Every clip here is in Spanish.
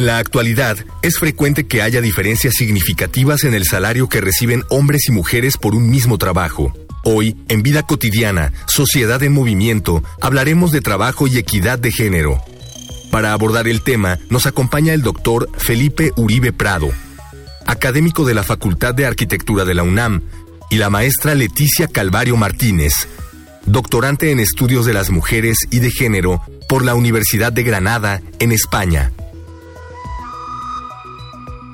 En la actualidad, es frecuente que haya diferencias significativas en el salario que reciben hombres y mujeres por un mismo trabajo. Hoy, en Vida Cotidiana, Sociedad en Movimiento, hablaremos de trabajo y equidad de género. Para abordar el tema, nos acompaña el doctor Felipe Uribe Prado, académico de la Facultad de Arquitectura de la UNAM, y la maestra Leticia Calvario Martínez, doctorante en estudios de las mujeres y de género por la Universidad de Granada, en España.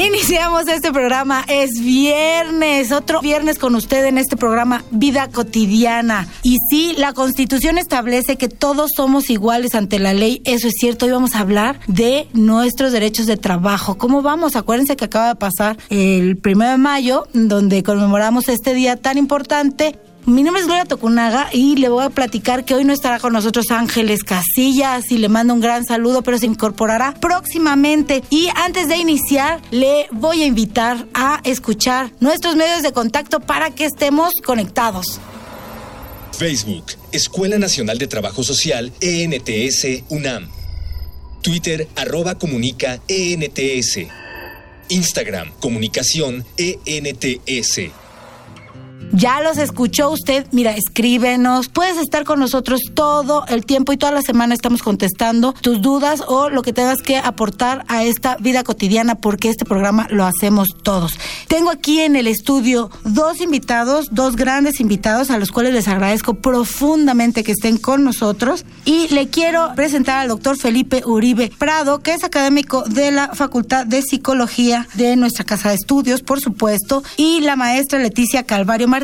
Iniciamos este programa, es viernes, otro viernes con usted en este programa Vida Cotidiana. Y sí, la Constitución establece que todos somos iguales ante la ley, eso es cierto, hoy vamos a hablar de nuestros derechos de trabajo. ¿Cómo vamos? Acuérdense que acaba de pasar el primero de mayo, donde conmemoramos este día tan importante mi nombre es Gloria Tocunaga y le voy a platicar que hoy no estará con nosotros Ángeles Casillas y le mando un gran saludo, pero se incorporará próximamente. Y antes de iniciar, le voy a invitar a escuchar nuestros medios de contacto para que estemos conectados. Facebook, Escuela Nacional de Trabajo Social, ENTS, UNAM. Twitter, arroba comunica, ENTS. Instagram, comunicación, ENTS. Ya los escuchó usted, mira, escríbenos, puedes estar con nosotros todo el tiempo y toda la semana estamos contestando tus dudas o lo que tengas que aportar a esta vida cotidiana porque este programa lo hacemos todos. Tengo aquí en el estudio dos invitados, dos grandes invitados a los cuales les agradezco profundamente que estén con nosotros. Y le quiero presentar al doctor Felipe Uribe Prado, que es académico de la Facultad de Psicología de nuestra Casa de Estudios, por supuesto, y la maestra Leticia Calvario Martínez,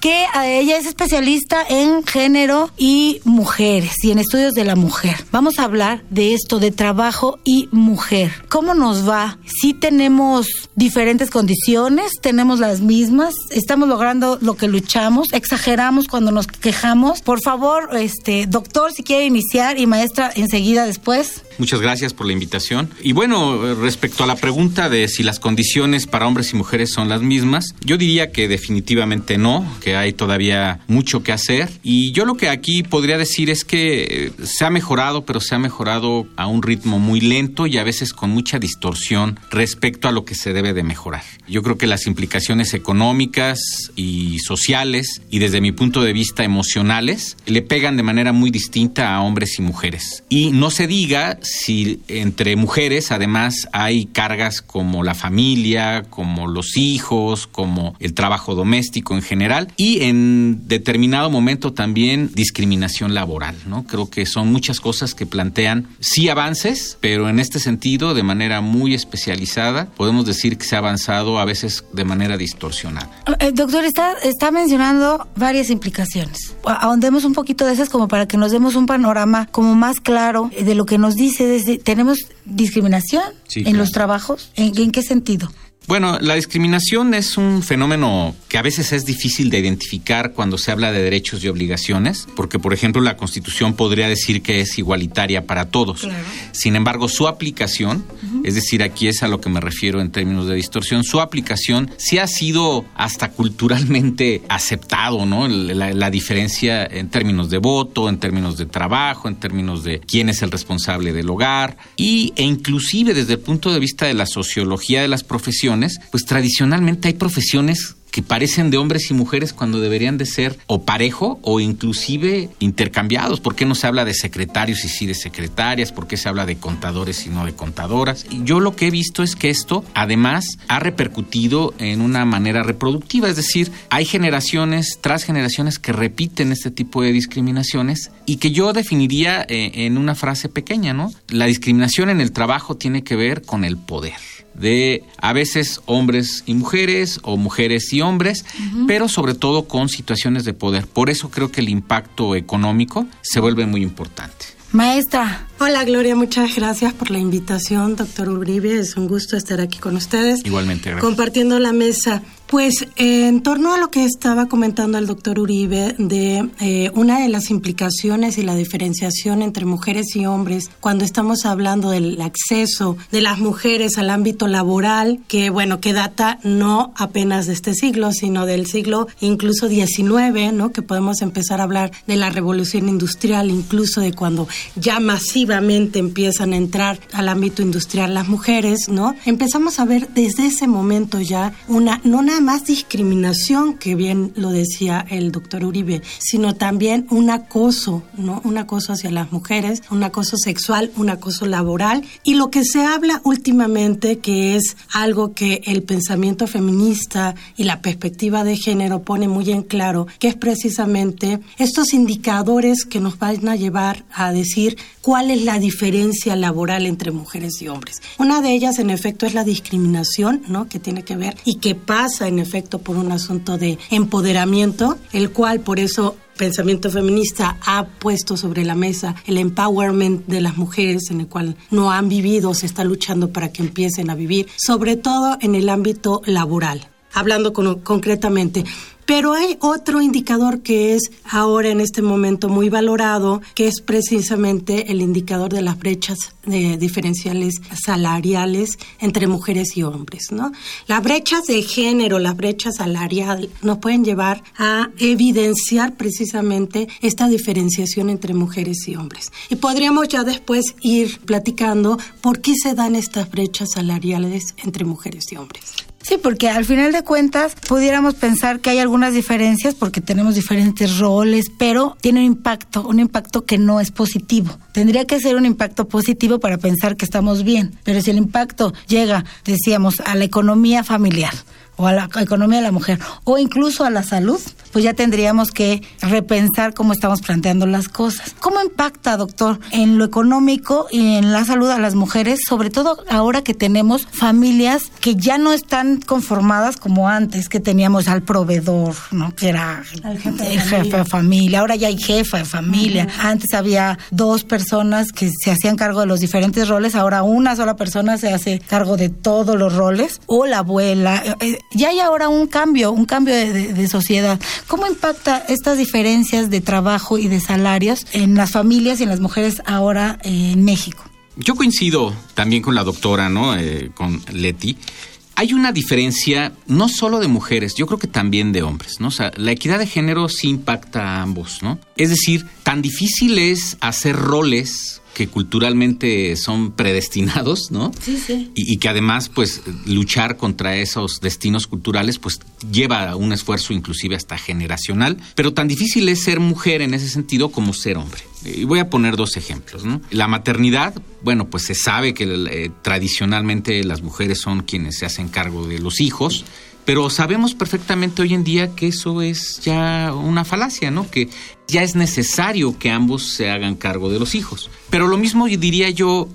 que ella es especialista en género y mujeres y en estudios de la mujer. Vamos a hablar de esto, de trabajo y mujer. ¿Cómo nos va? Si tenemos diferentes condiciones, tenemos las mismas, estamos logrando lo que luchamos, exageramos cuando nos quejamos. Por favor, este doctor, si quiere iniciar y maestra enseguida después. Muchas gracias por la invitación. Y bueno, respecto a la pregunta de si las condiciones para hombres y mujeres son las mismas, yo diría que definitivamente no, que hay todavía mucho que hacer. Y yo lo que aquí podría decir es que eh, se ha mejorado, pero se ha mejorado a un ritmo muy lento y a veces con mucha distorsión respecto a lo que se debe de mejorar. Yo creo que las implicaciones económicas y sociales y desde mi punto de vista emocionales le pegan de manera muy distinta a hombres y mujeres. Y no se diga si entre mujeres además hay cargas como la familia, como los hijos, como el trabajo doméstico en general y en determinado momento también discriminación laboral, ¿no? Creo que son muchas cosas que plantean sí avances, pero en este sentido de manera muy especializada podemos decir que se ha avanzado a veces de manera distorsionada. Eh, doctor, está, está mencionando varias implicaciones. Ahondemos un poquito de esas como para que nos demos un panorama como más claro de lo que nos dice ¿tenemos discriminación en los trabajos? ¿En, qué sentido? Bueno, la discriminación es un fenómeno que a veces es difícil de identificar cuando se habla de derechos y obligaciones, porque por ejemplo la Constitución podría decir que es igualitaria para todos. Sin embargo, su aplicación, es decir, aquí es a lo que me refiero en términos de distorsión, su aplicación sí ha sido hasta culturalmente aceptado, ¿no? La, la diferencia en términos de voto, en términos de trabajo, en términos de quién es el responsable del hogar. Y, e inclusive desde el punto de vista de la sociología de las profesiones, pues tradicionalmente hay profesiones que parecen de hombres y mujeres cuando deberían de ser o parejo o inclusive intercambiados. ¿Por qué no se habla de secretarios y sí de secretarias? ¿Por qué se habla de contadores y no de contadoras? Y yo lo que he visto es que esto además ha repercutido en una manera reproductiva, es decir, hay generaciones tras generaciones que repiten este tipo de discriminaciones y que yo definiría eh, en una frase pequeña, ¿no? La discriminación en el trabajo tiene que ver con el poder de a veces hombres y mujeres o mujeres y hombres, pero sobre todo con situaciones de poder. Por eso creo que el impacto económico se vuelve muy importante. Maestra. Hola Gloria, muchas gracias por la invitación, doctor Uribe. Es un gusto estar aquí con ustedes. Igualmente, gracias. Compartiendo la mesa. Pues en torno a lo que estaba comentando el doctor Uribe de eh, una de las implicaciones y la diferenciación entre mujeres y hombres cuando estamos hablando del acceso de las mujeres al ámbito laboral, que bueno, que data no apenas de este siglo, sino del siglo incluso XIX, ¿no? Que podemos empezar a hablar de la revolución industrial, incluso de cuando ya masivamente empiezan a entrar al ámbito industrial las mujeres, ¿no? Empezamos a ver desde ese momento ya una, no nada más discriminación, que bien lo decía el doctor Uribe, sino también un acoso, ¿no? Un acoso hacia las mujeres, un acoso sexual, un acoso laboral. Y lo que se habla últimamente, que es algo que el pensamiento feminista y la perspectiva de género pone muy en claro, que es precisamente estos indicadores que nos van a llevar a decir cuál es la diferencia laboral entre mujeres y hombres. Una de ellas, en efecto, es la discriminación, ¿no? Que tiene que ver y que pasa, en efecto, por un asunto de empoderamiento, el cual, por eso, pensamiento feminista ha puesto sobre la mesa el empowerment de las mujeres en el cual no han vivido, se está luchando para que empiecen a vivir, sobre todo en el ámbito laboral. Hablando concretamente, pero hay otro indicador que es ahora en este momento muy valorado, que es precisamente el indicador de las brechas de diferenciales salariales entre mujeres y hombres, ¿no? Las brechas de género, las brechas salariales nos pueden llevar a evidenciar precisamente esta diferenciación entre mujeres y hombres. Y podríamos ya después ir platicando por qué se dan estas brechas salariales entre mujeres y hombres. Sí, porque al final de cuentas pudiéramos pensar que hay algunas diferencias porque tenemos diferentes roles, pero tiene un impacto, un impacto que no es positivo. Tendría que ser un impacto positivo para pensar que estamos bien, pero si el impacto llega, decíamos, a la economía familiar, o a la economía de la mujer o incluso a la salud, pues ya tendríamos que repensar cómo estamos planteando las cosas. ¿Cómo impacta, doctor, en lo económico y en la salud a las mujeres, sobre todo ahora que tenemos familias que ya no están conformadas como antes, que teníamos al proveedor, ¿no? Que era el jefe, de, familia. Ahora ya hay jefa de familia. Antes había dos personas que se hacían cargo de los diferentes roles, ahora una sola persona se hace cargo de todos los roles o la abuela. Eh, ya hay ahora un cambio, un cambio de, sociedad. ¿Cómo impacta estas diferencias de trabajo y de salarios en las familias y en las mujeres ahora en México? Yo coincido también con la doctora, ¿no? Eh, con Leti. Hay una diferencia no solo de mujeres, yo creo que también de hombres, ¿no? O sea, la equidad de género sí impacta a ambos, ¿no? Es decir, tan difícil es hacer roles que culturalmente son predestinados, ¿no? Sí, sí. Y, que además, pues, luchar contra esos destinos culturales, pues, lleva un esfuerzo inclusive hasta generacional. Pero tan difícil es ser mujer en ese sentido como ser hombre. Y voy a poner dos ejemplos, ¿no? La maternidad, bueno, pues se sabe que eh, tradicionalmente las mujeres son quienes se hacen cargo de los hijos pero sabemos perfectamente hoy en día que eso es ya una falacia, ¿no? Que ya es necesario que ambos se hagan cargo de los hijos. Pero lo mismo diría yo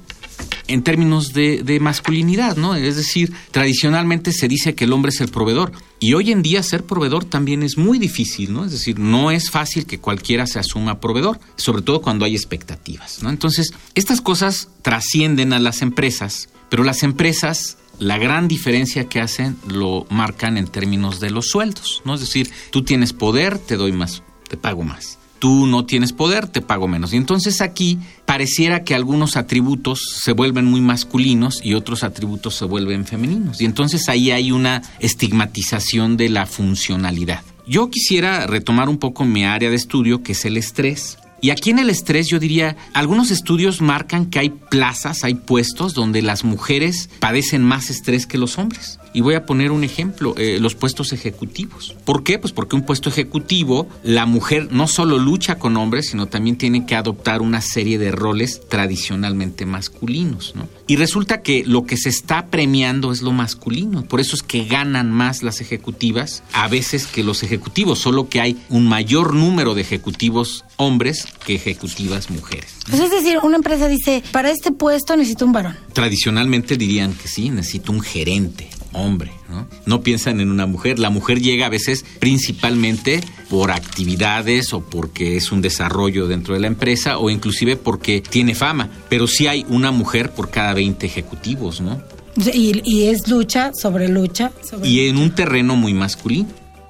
en términos de, masculinidad, ¿no? Es decir, tradicionalmente se dice que el hombre es el proveedor. Y hoy en día ser proveedor también es muy difícil, ¿no? Es decir, no es fácil que cualquiera se asuma proveedor, sobre todo cuando hay expectativas, ¿no? Entonces, estas cosas trascienden a las empresas, pero las empresas la gran diferencia que hacen lo marcan en términos de los sueldos, ¿no? Es decir, tú tienes poder, te doy más, te pago más. Tú no tienes poder, te pago menos. Y entonces aquí pareciera que algunos atributos se vuelven muy masculinos y otros atributos se vuelven femeninos. Y entonces ahí hay una estigmatización de la funcionalidad. Yo quisiera retomar un poco mi área de estudio, que es el estrés. Y aquí en el estrés yo diría, algunos estudios marcan que hay plazas, hay puestos donde las mujeres padecen más estrés que los hombres. Y voy a poner un ejemplo, eh, los puestos ejecutivos. ¿Por qué? Pues porque un puesto ejecutivo, la mujer no solo lucha con hombres, sino también tiene que adoptar una serie de roles tradicionalmente masculinos, ¿no? Y resulta que lo que se está premiando es lo masculino. Por eso es que ganan más las ejecutivas a veces que los ejecutivos, solo que hay un mayor número de ejecutivos hombres que ejecutivas mujeres. Pues es decir, una empresa dice, para este puesto necesito un varón. Tradicionalmente dirían que sí, necesito un gerente hombre, ¿no? No piensan en una mujer. La mujer llega a veces principalmente por actividades o porque es un desarrollo dentro de la empresa o inclusive porque tiene fama. Pero sí hay una mujer por cada 20 ejecutivos, ¿no? Y, es lucha sobre lucha. y en un terreno muy masculino.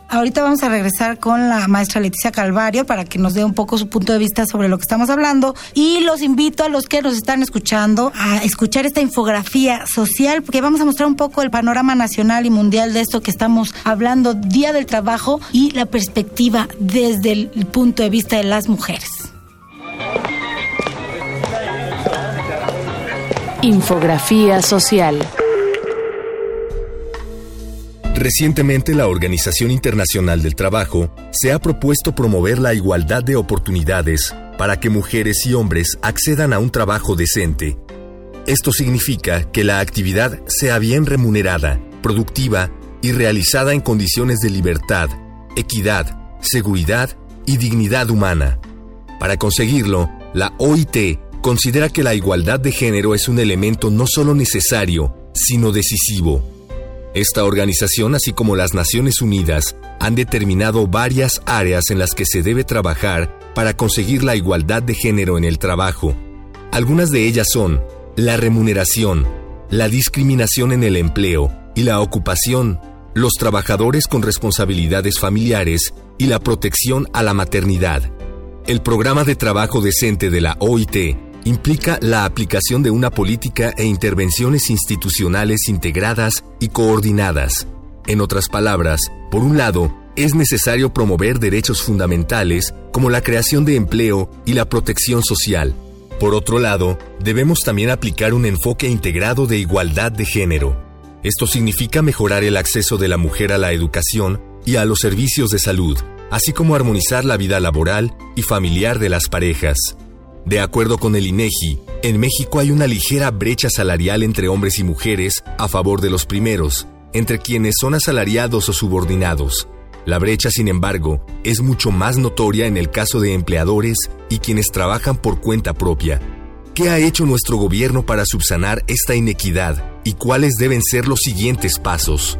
Ahorita vamos a regresar con la maestra Leticia Calvario para que nos dé un poco su punto de vista sobre lo que estamos hablando. Y los invito a los que nos están escuchando a escuchar esta infografía social, porque vamos a mostrar un poco el panorama nacional y mundial de esto que estamos hablando, Día del Trabajo y la perspectiva desde el punto de vista de las mujeres. Infografía social. Recientemente la Organización Internacional del Trabajo se ha propuesto promover la igualdad de oportunidades para que mujeres y hombres accedan a un trabajo decente. Esto significa que la actividad sea bien remunerada, productiva y realizada en condiciones de libertad, equidad, seguridad y dignidad humana. Para conseguirlo, la OIT considera que la igualdad de género es un elemento no solo necesario, sino decisivo esta organización, así como las Naciones Unidas, han determinado varias áreas en las que se debe trabajar para conseguir la igualdad de género en el trabajo. Algunas de ellas son la remuneración, la discriminación en el empleo y la ocupación, los trabajadores con responsabilidades familiares y la protección a la maternidad. El programa de trabajo decente de la OIT implica la aplicación de una política e intervenciones institucionales integradas y coordinadas. En otras palabras, por un lado, es necesario promover derechos fundamentales como la creación de empleo y la protección social. Por otro lado, debemos también aplicar un enfoque integrado de igualdad de género. Esto significa mejorar el acceso de la mujer a la educación y a los servicios de salud, así como armonizar la vida laboral y familiar de las parejas. De acuerdo con el INEGI, en México hay una ligera brecha salarial entre hombres y mujeres a favor de los primeros, entre quienes son asalariados o subordinados. La brecha, sin embargo, es mucho más notoria en el caso de empleadores y quienes trabajan por cuenta propia. ¿Qué ha hecho nuestro gobierno para subsanar esta inequidad y cuáles deben ser los siguientes pasos?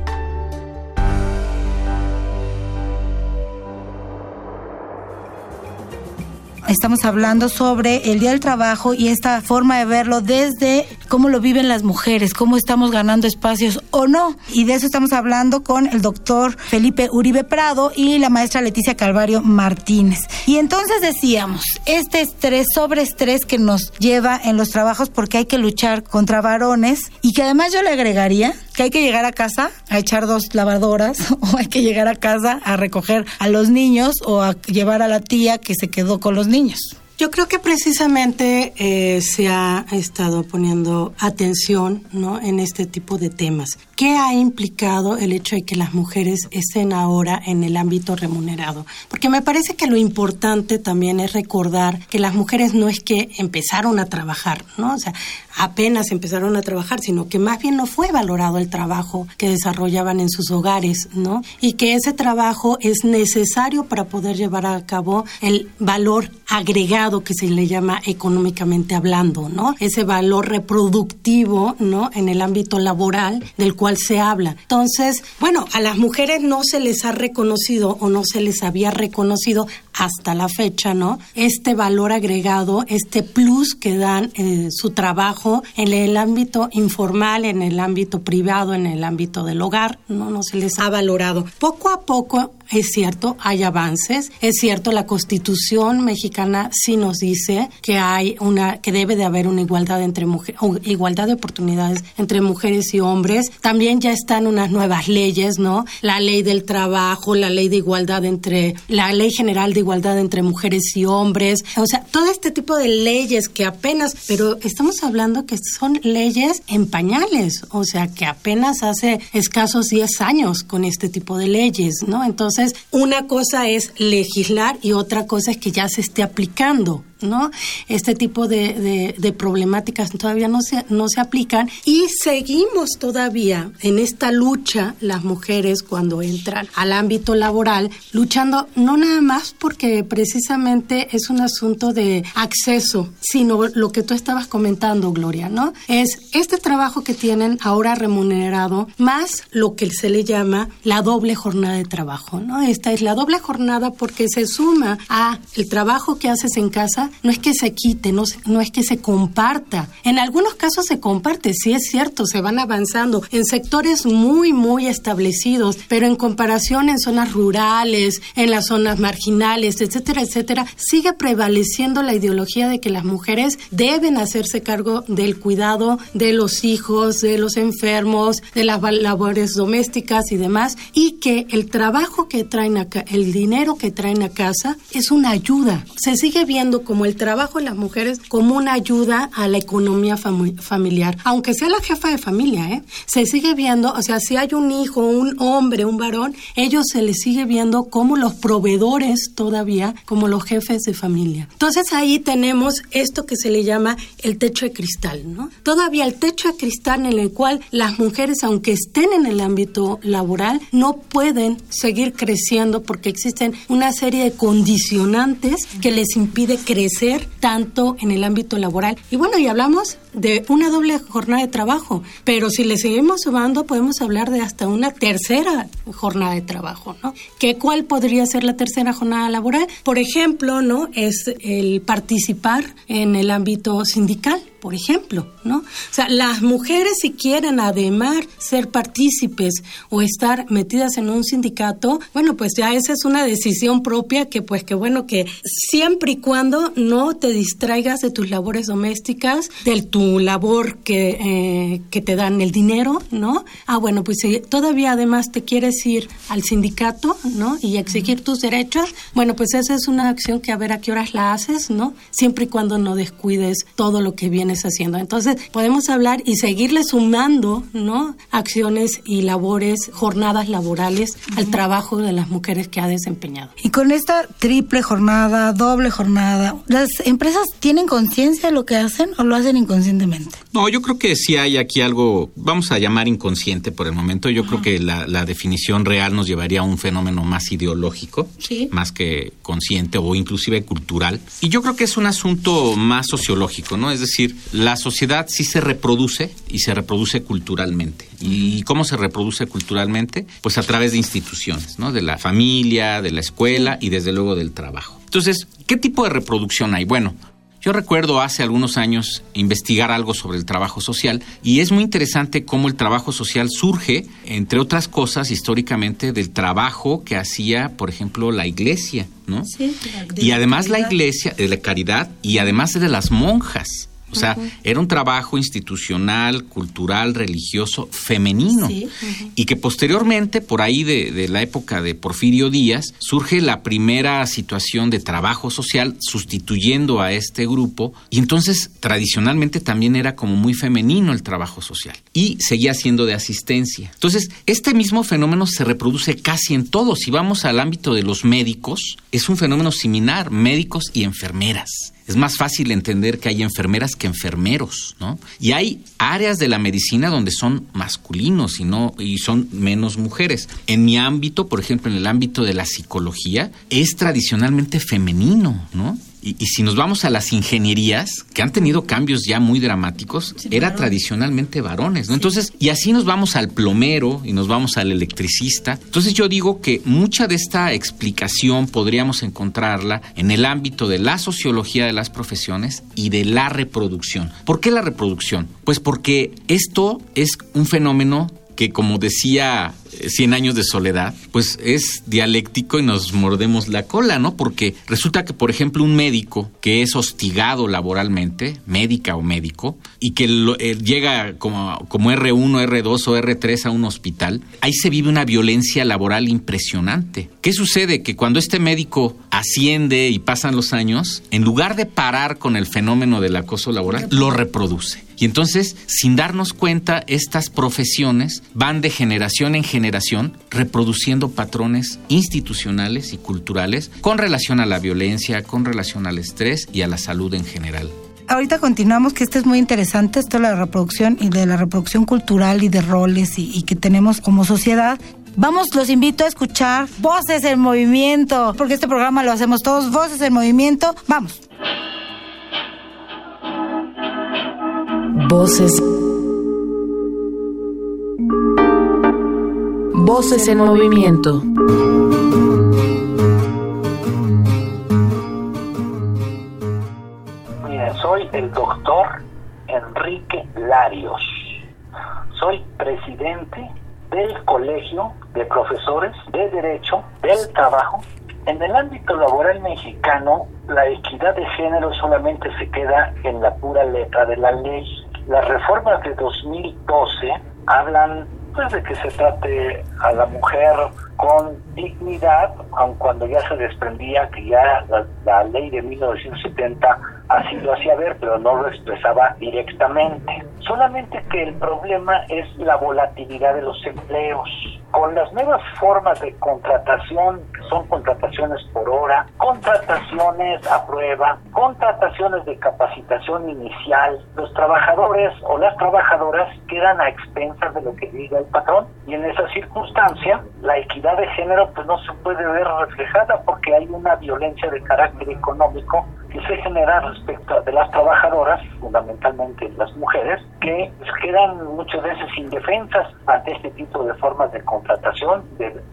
Estamos hablando sobre el Día del Trabajo y esta forma de verlo desde cómo lo viven las mujeres, cómo estamos ganando espacios o no. Y de eso estamos hablando con el doctor Felipe Uribe Prado y la maestra Leticia Calvario Martínez. Y entonces decíamos, este estrés sobre estrés que nos lleva en los trabajos porque hay que luchar contra varones y que además yo le agregaría que hay que llegar a casa a echar dos lavadoras o hay que llegar a casa a recoger a los niños o a llevar a la tía que se quedó con los niños. Yo creo que precisamente eh, se ha estado poniendo atención ¿no? en este tipo de temas. ¿Qué ha implicado el hecho de que las mujeres estén ahora en el ámbito remunerado? Porque me parece que lo importante también es recordar que las mujeres no es que empezaron a trabajar, ¿no? O sea, apenas empezaron a trabajar, sino que más bien no fue valorado el trabajo que desarrollaban en sus hogares, ¿no? Y que ese trabajo es necesario para poder llevar a cabo el valor agregado que se le llama económicamente hablando, ¿no? Ese valor reproductivo, ¿no? En el ámbito laboral del cual se habla. Entonces, bueno, a las mujeres no se les ha reconocido o no se les había reconocido hasta la fecha, ¿no? Este valor agregado, este plus que dan eh, su trabajo en el ámbito informal, en el ámbito privado, en el ámbito del hogar, no, no se les ha valorado. Poco a poco es cierto, hay avances. Es cierto, la Constitución mexicana sí nos dice que hay una, que debe de haber una igualdad entre mujeres, igualdad de oportunidades entre mujeres y hombres. También ya están unas nuevas leyes, ¿no? La ley del trabajo, la ley de igualdad entre, la ley general de igualdad entre mujeres y hombres, o sea, todo este tipo de leyes que apenas, pero estamos hablando que son leyes en pañales, o sea, que apenas hace escasos 10 años con este tipo de leyes, ¿no? Entonces, una cosa es legislar y otra cosa es que ya se esté aplicando. ¿no? Este tipo de, de, problemáticas todavía no se, no se aplican y seguimos todavía en esta lucha las mujeres cuando entran al ámbito laboral, luchando no nada más porque precisamente es un asunto de acceso, sino lo que tú estabas comentando, Gloria, ¿no? Es este trabajo que tienen ahora remunerado más lo que se le llama la doble jornada de trabajo, ¿no? Esta es la doble jornada porque se suma a el trabajo que haces en casa no es que se quite, no, no es que se comparta. En algunos casos se comparte, sí es cierto, se van avanzando en sectores muy, muy establecidos, pero en comparación en zonas rurales, en las zonas marginales, etcétera, etcétera, sigue prevaleciendo la ideología de que las mujeres deben hacerse cargo del cuidado de los hijos, de los enfermos, de las labores domésticas y demás, y que el trabajo que traen acá, el dinero que traen a casa, es una ayuda. Se sigue viendo como el trabajo de las mujeres como una ayuda a la economía familiar, aunque sea la jefa de familia, ¿eh? Se sigue viendo, o sea, si hay un hijo, un hombre, un varón, ellos se les sigue viendo como los proveedores todavía, como los jefes de familia. Entonces ahí tenemos esto que se le llama el techo de cristal. Todavía el techo de cristal en el cual las mujeres, aunque estén en el ámbito laboral, no pueden seguir creciendo porque existen una serie de condicionantes que les impide crecer tanto en el ámbito laboral. Y bueno, y hablamos de una doble jornada de trabajo, pero si le seguimos sumando podemos hablar de hasta una tercera jornada de trabajo, ¿no? ¿Qué cuál podría ser la tercera jornada laboral? Por ejemplo, ¿no? Es el participar en el ámbito sindical por ejemplo, ¿no? O sea, las mujeres si quieren además ser partícipes o estar metidas en un sindicato, bueno, pues ya esa es una decisión propia que pues que bueno que siempre y cuando no te distraigas de tus labores domésticas, de tu labor que, eh, que te dan el dinero, ¿no? Ah, bueno, pues si todavía además te quieres ir al sindicato, ¿no? Y exigir tus derechos, bueno, pues esa es una acción que a ver a qué horas la haces, ¿no? Siempre y cuando no descuides todo lo que viene haciendo. Entonces, podemos hablar y seguirle sumando, ¿no? Acciones y labores, jornadas laborales al trabajo de las mujeres que ha desempeñado. Y con esta triple jornada, doble jornada, ¿las empresas tienen conciencia de lo que hacen o lo hacen inconscientemente? No, yo creo que sí hay aquí algo, vamos a llamar inconsciente por el momento. Yo creo que la, definición real nos llevaría a un fenómeno más ideológico, más que consciente o inclusive cultural. Y yo creo que es un asunto más sociológico, ¿no? Es decir, la sociedad sí se reproduce y se reproduce culturalmente. ¿Y cómo se reproduce culturalmente? Pues a través de instituciones, ¿no? De la familia, de la escuela y desde luego del trabajo. Entonces, ¿qué tipo de reproducción hay? Bueno, yo recuerdo hace algunos años investigar algo sobre el trabajo social y es muy interesante cómo el trabajo social surge, entre otras cosas, históricamente del trabajo que hacía, por ejemplo, la iglesia, ¿no? Sí, y además la iglesia, de la caridad y además de las monjas. O sea, era un trabajo institucional, cultural, religioso, femenino. Y que posteriormente, por ahí de, la época de Porfirio Díaz, surge la primera situación de trabajo social sustituyendo a este grupo. Y entonces, tradicionalmente también era como muy femenino el trabajo social. Y seguía siendo de asistencia. Entonces, este mismo fenómeno se reproduce casi en todo. Si vamos al ámbito de los médicos, es un fenómeno similar, médicos y enfermeras es más fácil entender que hay enfermeras que enfermeros, ¿no? Y hay áreas de la medicina donde son masculinos y no y son menos mujeres. En mi ámbito, por ejemplo, en el ámbito de la psicología, es tradicionalmente femenino, ¿no? Y, si nos vamos a las ingenierías, que han tenido cambios ya muy dramáticos, era tradicionalmente varones, ¿no? Entonces, y así nos vamos al plomero y nos vamos al electricista. Entonces yo digo que mucha de esta explicación podríamos encontrarla en el ámbito de la sociología de las profesiones y de la reproducción. ¿Por qué la reproducción? Pues porque esto es un fenómeno que como decía Cien años de soledad, pues es dialéctico y nos mordemos la cola, ¿no? Porque resulta que, por ejemplo, un médico que es hostigado laboralmente, médica o médico, y que eh, llega como, como R1, R2 o R3 a un hospital, ahí se vive una violencia laboral impresionante. ¿Qué sucede? Que cuando este médico asciende y pasan los años, en lugar de parar con el fenómeno del acoso laboral, lo reproduce. Y entonces, sin darnos cuenta, estas profesiones van de generación en generación reproduciendo patrones institucionales y culturales con relación a la violencia, con relación al estrés y a la salud en general. Ahorita continuamos, que esto es muy interesante, esto de la reproducción y de la reproducción cultural y de roles y, y que tenemos como sociedad. Vamos, los invito a escuchar Voces en Movimiento, porque este programa lo hacemos todos, Voces en Movimiento. Vamos. Voces. Voces en movimiento. Soy el doctor Enrique Larios. Soy presidente del Colegio de Profesores de Derecho del Trabajo. En el ámbito laboral mexicano, la equidad de género solamente se queda en la pura letra de la ley las reformas de 2012 hablan de que se trate a la mujer con dignidad, aun cuando ya se desprendía que ya la, la ley de 1970 así lo hacía ver, pero no lo expresaba directamente. Solamente que el problema es la volatilidad de los empleos. Con las nuevas formas de contratación, son contrataciones por hora, contrataciones a prueba, contrataciones de capacitación inicial, los trabajadores o las trabajadoras quedan a expensas de lo que diga el patrón. Y en esa circunstancia la equidad de género pues no se puede ver reflejada porque hay una violencia de carácter económico que se genera respecto de las trabajadoras, fundamentalmente las mujeres, que quedan muchas veces indefensas ante este tipo de formas de contratación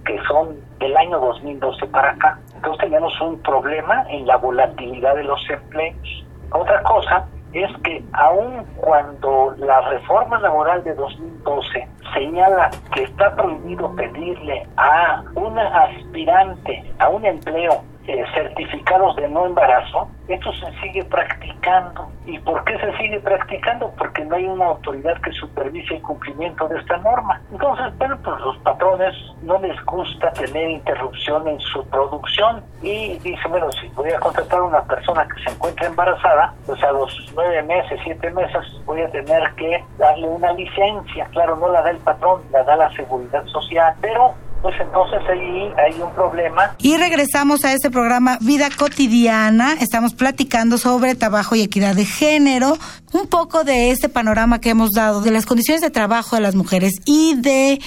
que son del año 2012 para acá. Entonces tenemos un problema en la volatilidad de los empleos. Otra cosa es que aun cuando la reforma laboral de 2012 señala que está prohibido pedirle a una aspirante a un empleo eh, certificados de no embarazo, esto se sigue practicando. ¿Y por qué se sigue practicando? Porque no hay una autoridad que supervise el cumplimiento de esta norma. Entonces, bueno, pues los patrones no les gusta tener interrupción en su producción y dicen, bueno, si voy a contratar a una persona que se encuentra embarazada, pues a los nueve meses, siete meses voy a tener que darle una licencia. Claro, no la da el patrón, la da la seguridad social, pero pues entonces ahí hay un problema. Y regresamos a este programa Vida Cotidiana. Estamos platicando sobre trabajo y equidad de género, un poco de este panorama que hemos dado de las condiciones de trabajo de las mujeres y de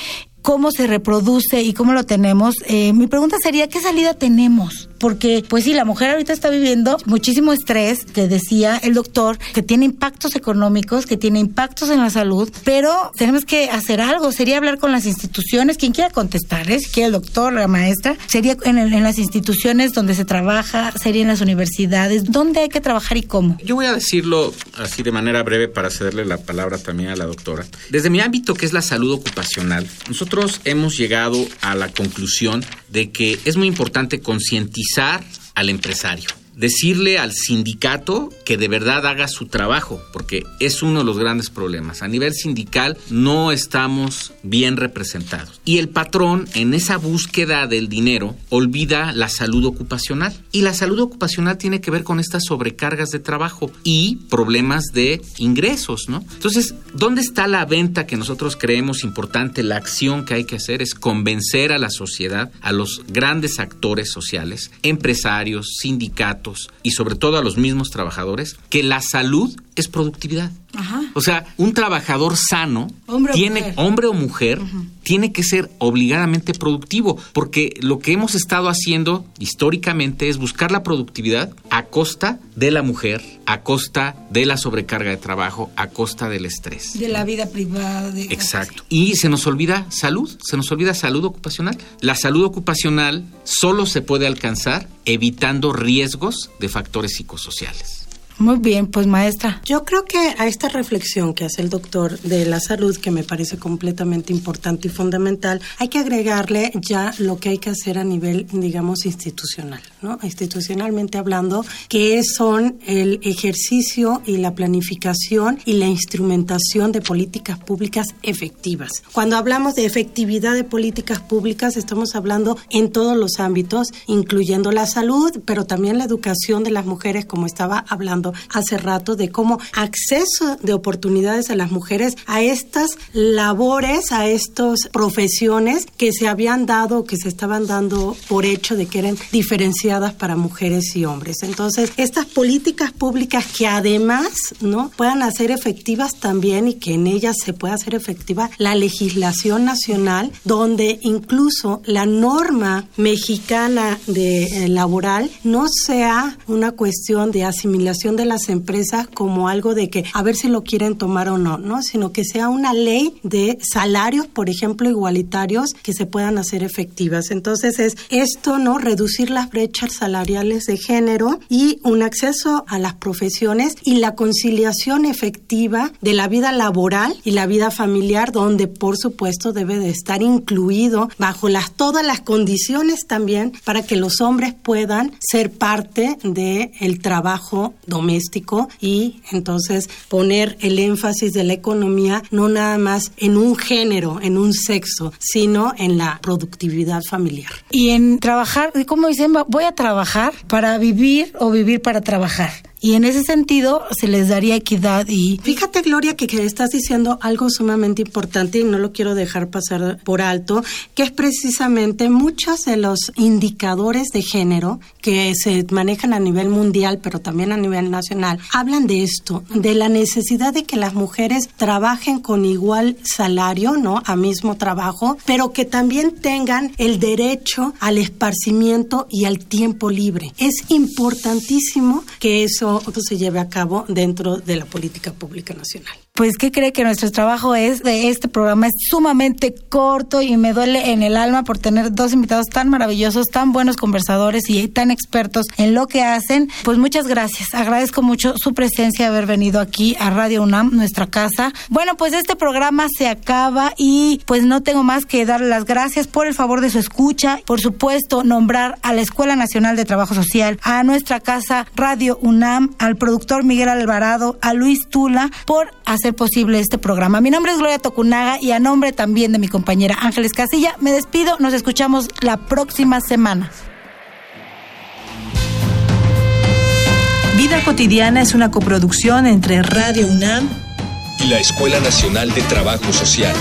cómo se reproduce y cómo lo tenemos. Eh, mi pregunta sería, ¿qué salida tenemos? porque pues sí, la mujer ahorita está viviendo muchísimo estrés, que decía el doctor, que tiene impactos económicos, que tiene impactos en la salud, pero tenemos que hacer algo, sería hablar con las instituciones, quien quiera contestar, ¿eh? si quiere el doctor, la maestra, sería en, en las instituciones donde se trabaja, sería en las universidades, ¿dónde hay que trabajar y cómo? Yo voy a decirlo así de manera breve para cederle la palabra también a la doctora. Desde mi ámbito, que es la salud ocupacional, nosotros hemos llegado a la conclusión de que es muy importante concientizar al empresario decirle al sindicato que de verdad haga su trabajo, porque es uno de los grandes problemas. A nivel sindical no estamos bien representados. Y el patrón, en esa búsqueda del dinero, olvida la salud ocupacional. Y la salud ocupacional tiene que ver con estas sobrecargas de trabajo y problemas de ingresos, ¿no? Entonces, ¿dónde está la venta que nosotros creemos importante? La acción que hay que hacer es convencer a la sociedad, a los grandes actores sociales, empresarios, sindicatos, y sobre todo a los mismos trabajadores que la salud es productividad. O sea, un trabajador sano, hombre tiene, o hombre o mujer, tiene que ser obligadamente productivo, porque lo que hemos estado haciendo históricamente es buscar la productividad a costa de la mujer, a costa de la sobrecarga de trabajo, a costa del estrés. De la vida privada. Exacto. Y se nos olvida salud, se nos olvida salud ocupacional. La salud ocupacional solo se puede alcanzar evitando riesgos de factores psicosociales. Muy bien, pues maestra. Yo creo que a esta reflexión que hace el doctor de la salud, que me parece completamente importante y fundamental, hay que agregarle ya lo que hay que hacer a nivel, digamos, institucional, ¿no? Institucionalmente hablando, que son el ejercicio y la planificación y la instrumentación de políticas públicas efectivas. Cuando hablamos de efectividad de políticas públicas, estamos hablando en todos los ámbitos, incluyendo la salud, pero también la educación de las mujeres, como estaba hablando hace rato, de cómo acceso de oportunidades a las mujeres a estas labores, a estas profesiones que se habían dado, que se estaban dando por hecho de que eran diferenciadas para mujeres y hombres. Entonces, estas políticas públicas que además, ¿no? puedan hacer efectivas también y que en ellas se pueda hacer efectiva la legislación nacional, donde incluso la norma mexicana de eh, laboral no sea una cuestión de asimilación de las empresas como algo de que a ver si lo quieren tomar o no, ¿no? Sino que sea una ley de salarios, por ejemplo, igualitarios que se puedan hacer efectivas. Entonces es esto, ¿no? Reducir las brechas salariales de género y un acceso a las profesiones y la conciliación efectiva de la vida laboral y la vida familiar, donde por supuesto debe de estar incluido bajo las todas las condiciones también para que los hombres puedan ser parte del el trabajo doméstico y entonces poner el énfasis de la economía no nada más en un género, en un sexo, sino en la productividad familiar. Y en trabajar, como dicen, voy a trabajar para vivir o vivir para trabajar. Y en ese sentido se les daría equidad y... Fíjate, Gloria, que, estás diciendo algo sumamente importante y no lo quiero dejar pasar por alto, que es precisamente muchos de los indicadores de género que se manejan a nivel mundial, pero también a nivel nacional, hablan de esto, de la necesidad de que las mujeres trabajen con igual salario, ¿no? A mismo trabajo, pero que también tengan el derecho al esparcimiento y al tiempo libre. Es importantísimo que eso se lleve a cabo dentro de la política pública nacional pues, ¿qué cree que nuestro trabajo es de este programa? Es sumamente corto y me duele en el alma por tener dos invitados tan maravillosos, tan buenos conversadores y tan expertos en lo que hacen. Pues muchas gracias. Agradezco mucho su presencia, haber venido aquí a Radio UNAM, nuestra casa. Bueno, pues este programa se acaba y pues no tengo más que darle las gracias por el favor de su escucha. Por supuesto, nombrar a la Escuela Nacional de Trabajo Social, a nuestra casa Radio UNAM, al productor Miguel Alvarado, a Luis Tula, por hacer posible este programa. Mi nombre es Gloria Tocunaga y a nombre también de mi compañera Ángeles Casilla, me despido. Nos escuchamos la próxima semana. Vida cotidiana es una coproducción entre Radio UNAM y la Escuela Nacional de Trabajo Social.